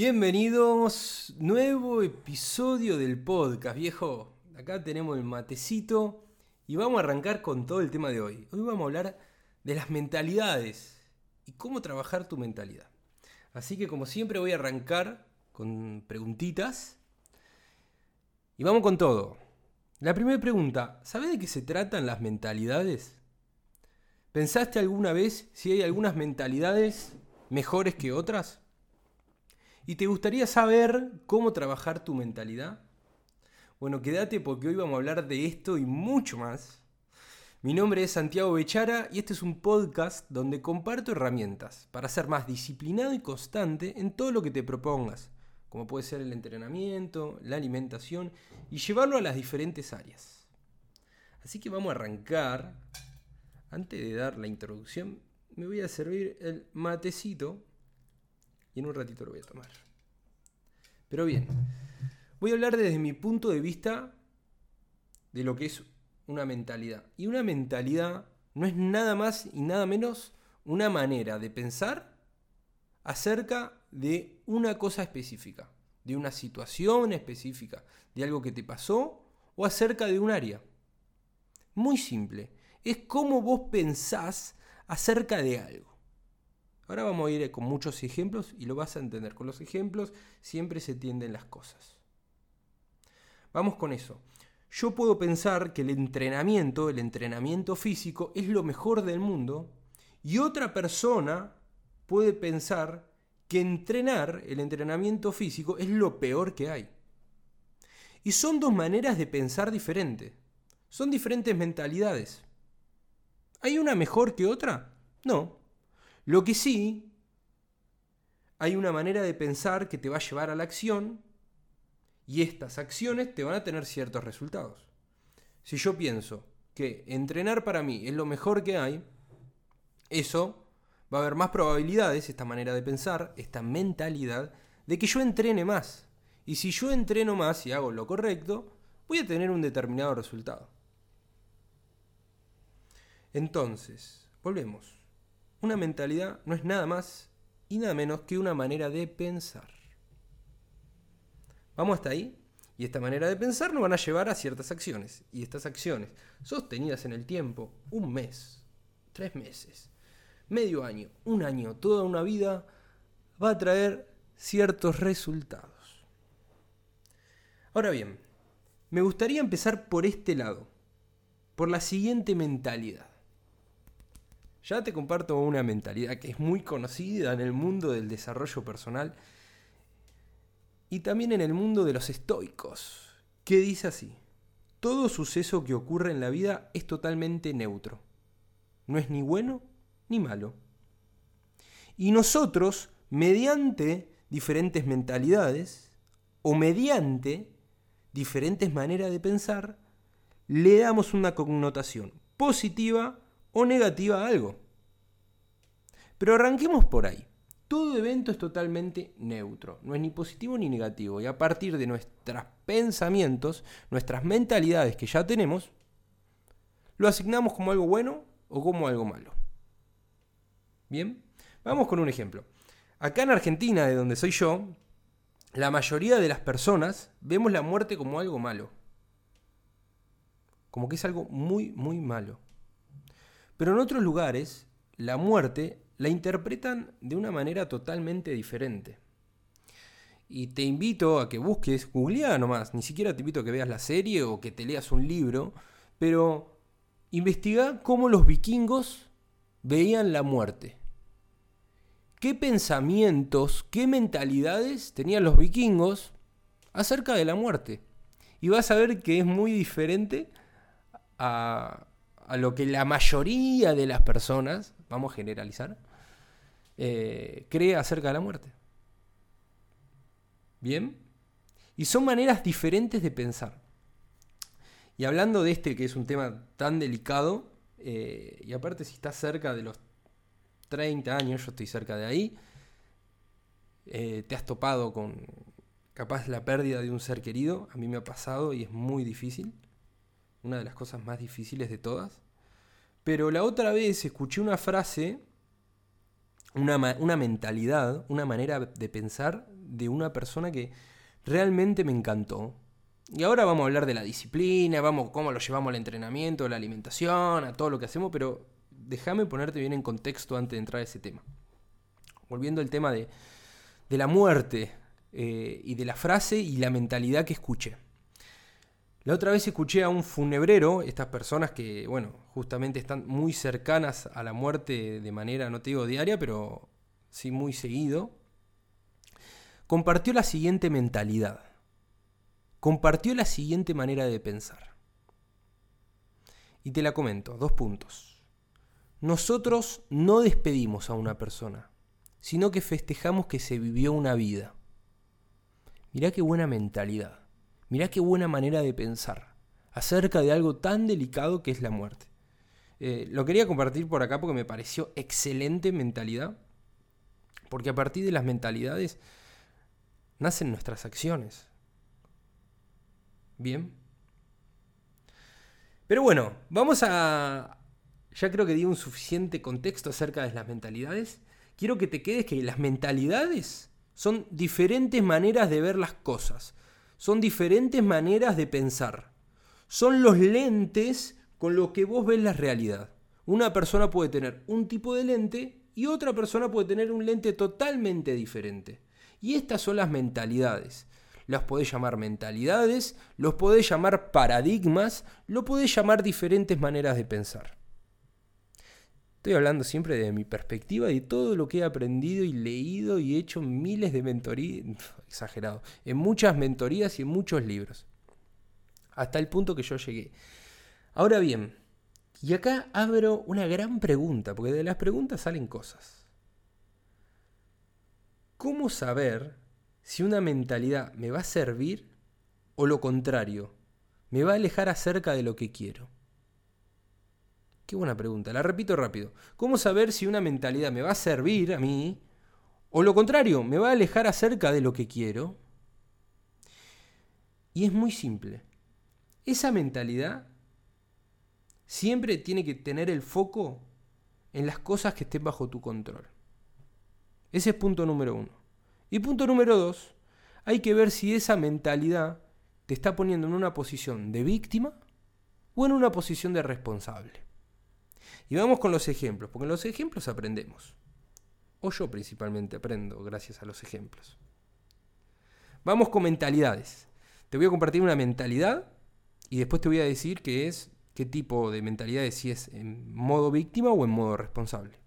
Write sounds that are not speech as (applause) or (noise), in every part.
Bienvenidos, nuevo episodio del podcast, viejo. Acá tenemos el matecito y vamos a arrancar con todo el tema de hoy. Hoy vamos a hablar de las mentalidades y cómo trabajar tu mentalidad. Así que como siempre voy a arrancar con preguntitas y vamos con todo. La primera pregunta, ¿sabes de qué se tratan las mentalidades? ¿Pensaste alguna vez si hay algunas mentalidades mejores que otras? ¿Y te gustaría saber cómo trabajar tu mentalidad? Bueno, quédate porque hoy vamos a hablar de esto y mucho más. Mi nombre es Santiago Bechara y este es un podcast donde comparto herramientas para ser más disciplinado y constante en todo lo que te propongas, como puede ser el entrenamiento, la alimentación y llevarlo a las diferentes áreas. Así que vamos a arrancar. Antes de dar la introducción, me voy a servir el matecito y en un ratito lo voy a tomar. Pero bien, voy a hablar desde mi punto de vista de lo que es una mentalidad. Y una mentalidad no es nada más y nada menos una manera de pensar acerca de una cosa específica, de una situación específica, de algo que te pasó o acerca de un área. Muy simple. Es cómo vos pensás acerca de algo. Ahora vamos a ir con muchos ejemplos y lo vas a entender. Con los ejemplos siempre se tienden las cosas. Vamos con eso. Yo puedo pensar que el entrenamiento, el entrenamiento físico, es lo mejor del mundo y otra persona puede pensar que entrenar, el entrenamiento físico, es lo peor que hay. Y son dos maneras de pensar diferentes. Son diferentes mentalidades. ¿Hay una mejor que otra? No, lo que sí, hay una manera de pensar que te va a llevar a la acción y estas acciones te van a tener ciertos resultados. Si yo pienso que entrenar para mí es lo mejor que hay, eso va a haber más probabilidades, esta manera de pensar, esta mentalidad, de que yo entrene más. Y si yo entreno más y hago lo correcto, voy a tener un determinado resultado. Entonces, volvemos. Una mentalidad no es nada más y nada menos que una manera de pensar. Vamos hasta ahí. Y esta manera de pensar nos van a llevar a ciertas acciones. Y estas acciones, sostenidas en el tiempo, un mes, tres meses, medio año, un año, toda una vida, va a traer ciertos resultados. Ahora bien, me gustaría empezar por este lado, por la siguiente mentalidad. Ya te comparto una mentalidad que es muy conocida en el mundo del desarrollo personal y también en el mundo de los estoicos, que dice así, todo suceso que ocurre en la vida es totalmente neutro, no es ni bueno ni malo. Y nosotros, mediante diferentes mentalidades o mediante diferentes maneras de pensar, le damos una connotación positiva o negativa a algo. Pero arranquemos por ahí. Todo evento es totalmente neutro, no es ni positivo ni negativo. Y a partir de nuestros pensamientos, nuestras mentalidades que ya tenemos, lo asignamos como algo bueno o como algo malo. Bien, vamos con un ejemplo. Acá en Argentina, de donde soy yo, la mayoría de las personas vemos la muerte como algo malo. Como que es algo muy, muy malo. Pero en otros lugares, la muerte la interpretan de una manera totalmente diferente. Y te invito a que busques, googlea nomás, ni siquiera te invito a que veas la serie o que te leas un libro, pero investiga cómo los vikingos veían la muerte. ¿Qué pensamientos, qué mentalidades tenían los vikingos acerca de la muerte? Y vas a ver que es muy diferente a, a lo que la mayoría de las personas, vamos a generalizar, eh, cree acerca de la muerte. ¿Bien? Y son maneras diferentes de pensar. Y hablando de este, que es un tema tan delicado, eh, y aparte si estás cerca de los 30 años, yo estoy cerca de ahí, eh, te has topado con capaz la pérdida de un ser querido, a mí me ha pasado y es muy difícil una de las cosas más difíciles de todas. Pero la otra vez escuché una frase, una, mentalidad, una manera de pensar de una persona que realmente me encantó. Y ahora vamos a hablar de la disciplina, vamos cómo lo llevamos al entrenamiento, a la alimentación, a todo lo que hacemos, pero déjame ponerte bien en contexto antes de entrar a ese tema. Volviendo al tema de, la muerte eh, y de la frase y la mentalidad que escuché. La otra vez escuché a un funebrero, estas personas que, bueno, justamente están muy cercanas a la muerte de manera, no te digo diaria, pero sí muy seguido, compartió la siguiente mentalidad, compartió la siguiente manera de pensar. Y te la comento, dos puntos. Nosotros no despedimos a una persona, sino que festejamos que se vivió una vida. Mirá qué buena mentalidad. Mirá qué buena manera de pensar acerca de algo tan delicado que es la muerte. Eh, lo quería compartir por acá porque me pareció excelente mentalidad, porque a partir de las mentalidades nacen nuestras acciones. Bien. Pero bueno, vamos a... Ya creo que di un suficiente contexto acerca de las mentalidades. Quiero que te quedes que las mentalidades son diferentes maneras de ver las cosas son diferentes maneras de pensar. Son los lentes con los que vos ves la realidad. Una persona puede tener un tipo de lente y otra persona puede tener un lente totalmente diferente. Y estas son las mentalidades. Las podés llamar mentalidades, los podés llamar paradigmas, lo podés llamar diferentes maneras de pensar. Estoy hablando siempre de mi perspectiva y todo lo que he aprendido y leído y hecho miles de mentorías, (laughs) exagerado, en muchas mentorías y en muchos libros. Hasta el punto que yo llegué. Ahora bien, y acá abro una gran pregunta, porque de las preguntas salen cosas. ¿Cómo saber si una mentalidad me va a servir o lo contrario, me va a alejar acerca de lo que quiero? Qué buena pregunta. La repito rápido. ¿Cómo saber si una mentalidad me va a servir a mí o lo contrario, me va a alejar acerca de lo que quiero? Y es muy simple. Esa mentalidad siempre tiene que tener el foco en las cosas que estén bajo tu control. Ese es punto número uno. Y punto número dos, hay que ver si esa mentalidad te está poniendo en una posición de víctima o en una posición de responsable. Y vamos con los ejemplos, porque en los ejemplos aprendemos. O yo principalmente aprendo gracias a los ejemplos. Vamos con mentalidades. Te voy a compartir una mentalidad y después te voy a decir qué es, qué tipo de mentalidad es, si es en modo víctima o en modo responsable.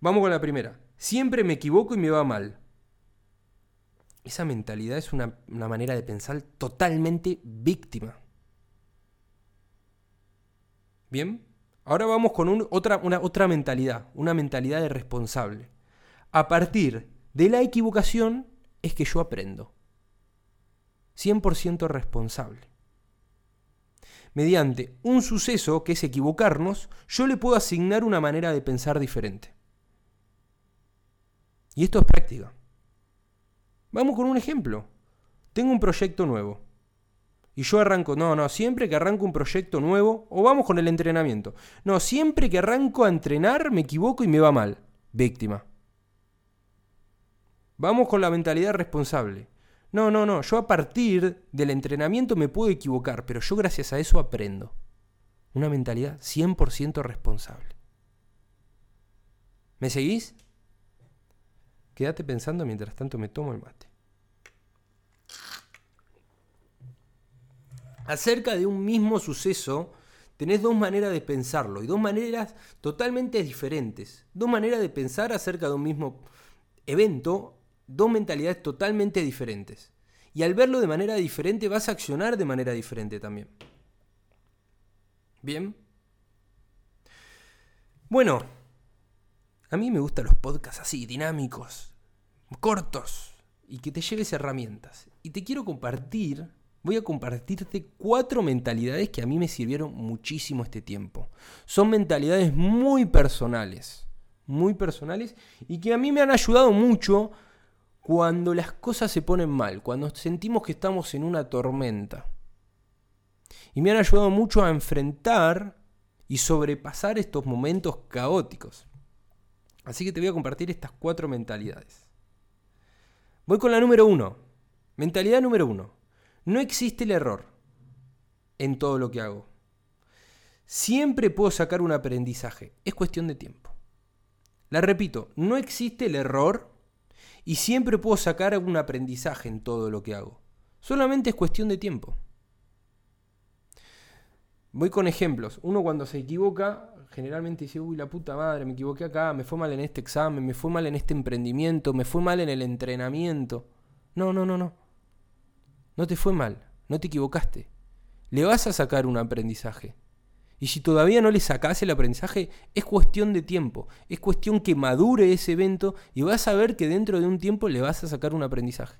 Vamos con la primera. Siempre me equivoco y me va mal. Esa mentalidad es una, una manera de pensar totalmente víctima. ¿Bien? Ahora vamos con otra, una, otra mentalidad, una mentalidad de responsable. A partir de la equivocación es que yo aprendo. 100% responsable. Mediante un suceso que es equivocarnos, yo le puedo asignar una manera de pensar diferente. Y esto es práctica. Vamos con un ejemplo. Tengo un proyecto nuevo. Y yo arranco, no, no, siempre que arranco un proyecto nuevo, o vamos con el entrenamiento. No, siempre que arranco a entrenar me equivoco y me va mal. Víctima. Vamos con la mentalidad responsable. No, no, no, yo a partir del entrenamiento me puedo equivocar, pero yo gracias a eso aprendo. Una mentalidad 100% responsable. ¿Me seguís? Quédate pensando mientras tanto me tomo el mate. Acerca de un mismo suceso, tenés dos maneras de pensarlo y dos maneras totalmente diferentes. Dos maneras de pensar acerca de un mismo evento, dos mentalidades totalmente diferentes. Y al verlo de manera diferente vas a accionar de manera diferente también. ¿Bien? Bueno, a mí me gustan los podcasts así, dinámicos, cortos, y que te lleves herramientas. Y te quiero compartir voy a compartirte cuatro mentalidades que a mí me sirvieron muchísimo este tiempo. Son mentalidades muy personales, muy personales y que a mí me han ayudado mucho cuando las cosas se ponen mal, cuando sentimos que estamos en una tormenta. Y me han ayudado mucho a enfrentar y sobrepasar estos momentos caóticos. Así que te voy a compartir estas cuatro mentalidades. Voy con la número uno. Mentalidad número uno. No existe el error en todo lo que hago. Siempre puedo sacar un aprendizaje. Es cuestión de tiempo. La repito, no existe el error y siempre puedo sacar un aprendizaje en todo lo que hago. Solamente es cuestión de tiempo. Voy con ejemplos. Uno cuando se equivoca, generalmente dice, uy, la puta madre, me equivoqué acá, me fue mal en este examen, me fue mal en este emprendimiento, me fue mal en el entrenamiento. No, no, no, no. No te fue mal, no te equivocaste. Le vas a sacar un aprendizaje. Y si todavía no le sacas el aprendizaje, es cuestión de tiempo. Es cuestión que madure ese evento y vas a ver que dentro de un tiempo le vas a sacar un aprendizaje.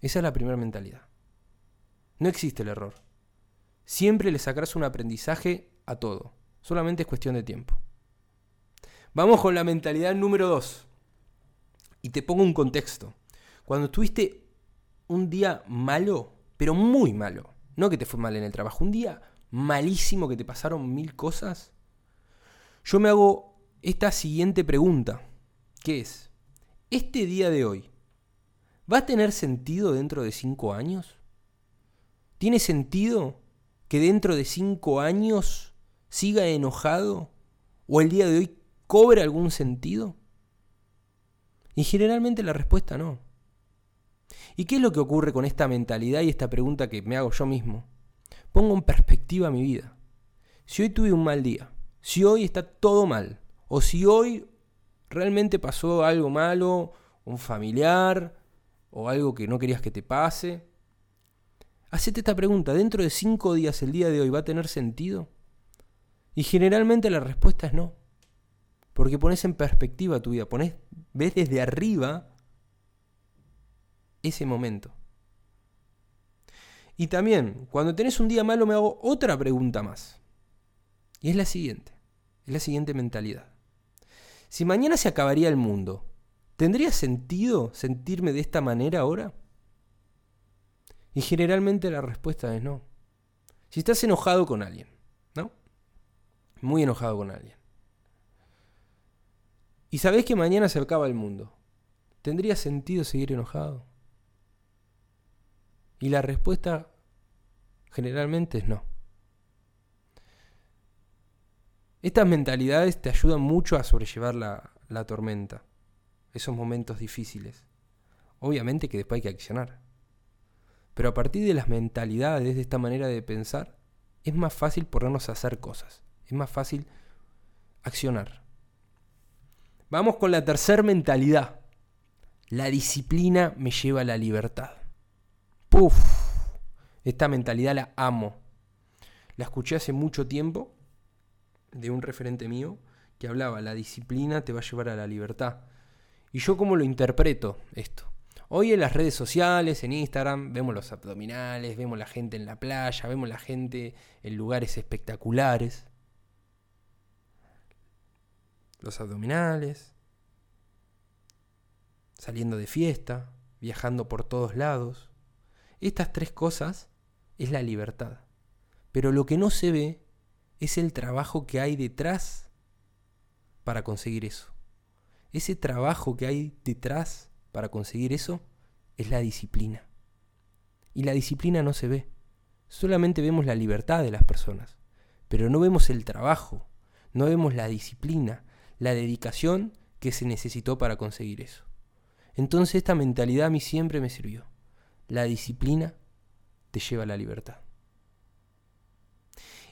Esa es la primera mentalidad. No existe el error. Siempre le sacarás un aprendizaje a todo. Solamente es cuestión de tiempo. Vamos con la mentalidad número 2. Y te pongo un contexto. Cuando tuviste un día malo, pero muy malo, no que te fue mal en el trabajo, un día malísimo que te pasaron mil cosas, yo me hago esta siguiente pregunta, que es, ¿este día de hoy va a tener sentido dentro de cinco años? ¿Tiene sentido que dentro de cinco años siga enojado o el día de hoy cobre algún sentido? Y generalmente la respuesta no. ¿Y qué es lo que ocurre con esta mentalidad y esta pregunta que me hago yo mismo? Pongo en perspectiva mi vida. Si hoy tuve un mal día, si hoy está todo mal, o si hoy realmente pasó algo malo, un familiar, o algo que no querías que te pase, hacete esta pregunta, ¿dentro de cinco días el día de hoy va a tener sentido? Y generalmente la respuesta es no. Porque pones en perspectiva tu vida, pones, ves desde arriba ese momento. Y también, cuando tenés un día malo, me hago otra pregunta más. Y es la siguiente, es la siguiente mentalidad. Si mañana se acabaría el mundo, ¿tendría sentido sentirme de esta manera ahora? Y generalmente la respuesta es no. Si estás enojado con alguien, ¿no? Muy enojado con alguien. Y sabés que mañana se acaba el mundo, ¿tendría sentido seguir enojado? Y la respuesta generalmente es no. Estas mentalidades te ayudan mucho a sobrellevar la, tormenta, esos momentos difíciles. Obviamente que después hay que accionar. Pero a partir de las mentalidades, de esta manera de pensar, es más fácil ponernos a hacer cosas. Es más fácil accionar. Vamos con la tercera mentalidad. La disciplina me lleva a la libertad. Esta mentalidad la amo. La escuché hace mucho tiempo de un referente mío que hablaba, la disciplina te va a llevar a la libertad. Y yo cómo lo interpreto esto. Hoy en las redes sociales, en Instagram, vemos los abdominales, vemos la gente en la playa, vemos la gente en lugares espectaculares. Los abdominales, saliendo de fiesta, viajando por todos lados. Estas tres cosas es la libertad. Pero lo que no se ve es el trabajo que hay detrás para conseguir eso. Ese trabajo que hay detrás para conseguir eso es la disciplina. Y la disciplina no se ve. Solamente vemos la libertad de las personas, pero no vemos el trabajo, no vemos la disciplina, la dedicación que se necesitó para conseguir eso. Entonces esta mentalidad a mí siempre me sirvió. La disciplina te lleva a la libertad.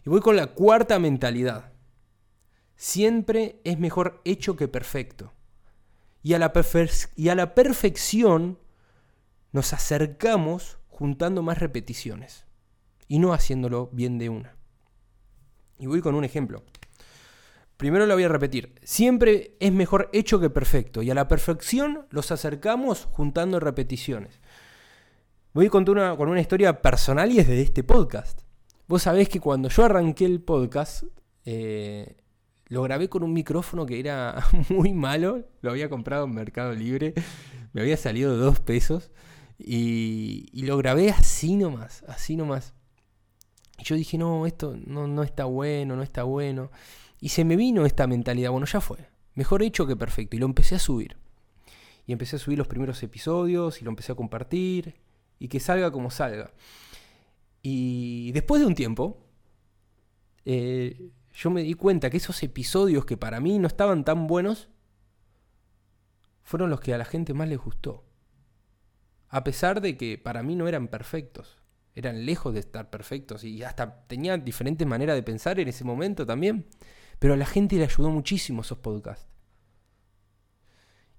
Y voy con la cuarta mentalidad. Siempre es mejor hecho que perfecto. Y a la, y a la perfección nos acercamos juntando más repeticiones y no haciéndolo bien de una. Y voy con un ejemplo. Primero lo voy a repetir. Siempre es mejor hecho que perfecto. Y a la perfección los acercamos juntando repeticiones. Voy a contar una, con una historia personal y es de este podcast. Vos sabés que cuando yo arranqué el podcast, eh, lo grabé con un micrófono que era (laughs) muy malo. Lo había comprado en Mercado Libre. Me había salido dos pesos. Y, lo grabé así nomás, así nomás. Y yo dije, no, esto no, no está bueno, no está bueno. Y se me vino esta mentalidad, bueno, ya fue. Mejor hecho que perfecto. Y lo empecé a subir. y empecé a subir los primeros episodios y lo empecé a compartir y que salga como salga. Y después de un tiempo, eh, yo me di cuenta que esos episodios que para mí no estaban tan buenos, fueron los que a la gente más les gustó. A pesar de que para mí no eran perfectos. Eran lejos de estar perfectos y hasta tenían diferentes maneras de pensar en ese momento también. Pero a la gente le ayudó muchísimo esos podcasts.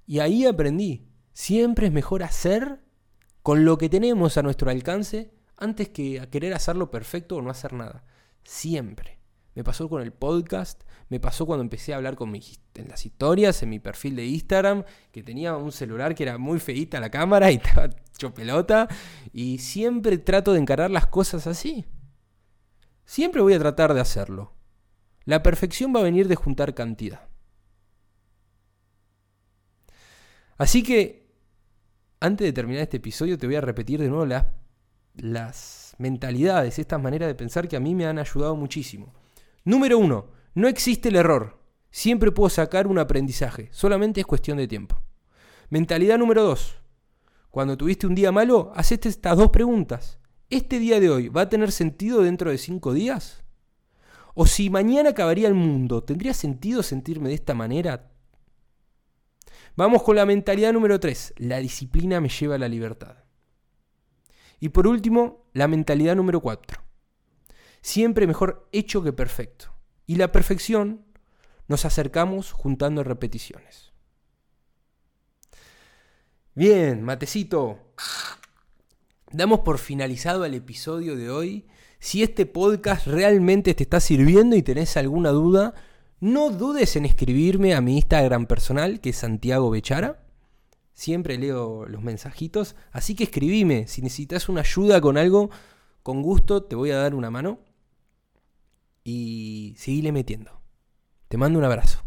Y ahí aprendí. Siempre es mejor hacer con lo que tenemos a nuestro alcance antes que querer hacerlo perfecto o no hacer nada. Siempre. Me pasó con el podcast, me pasó cuando empecé a hablar con en las historias, en mi perfil de Instagram, que tenía un celular que era muy feita la cámara y (laughs) estaba hecho pelota. Y siempre trato de encarar las cosas así. Siempre voy a tratar de hacerlo. La perfección va a venir de juntar cantidad. Así que, antes de terminar este episodio, te voy a repetir de nuevo las, las mentalidades, estas maneras de pensar que a mí me han ayudado muchísimo. Número uno, no existe el error. Siempre puedo sacar un aprendizaje, solamente es cuestión de tiempo. Mentalidad número dos, cuando tuviste un día malo, hacete estas dos preguntas. ¿Este día de hoy va a tener sentido dentro de cinco días? ¿O si mañana acabaría el mundo, ¿tendría sentido sentirme de esta manera? Vamos con la mentalidad número tres. La disciplina me lleva a la libertad. Y por último, la mentalidad número cuatro. Siempre mejor hecho que perfecto. Y la perfección nos acercamos juntando repeticiones. Bien, matecito. Damos por finalizado el episodio de hoy. Si este podcast realmente te está sirviendo y tenés alguna duda, no dudes en escribirme a mi Instagram personal, que es Santiago Bechara. Siempre leo los mensajitos. Así que escribime. Si necesitas una ayuda con algo, con gusto te voy a dar una mano y seguile metiendo. Te mando un abrazo.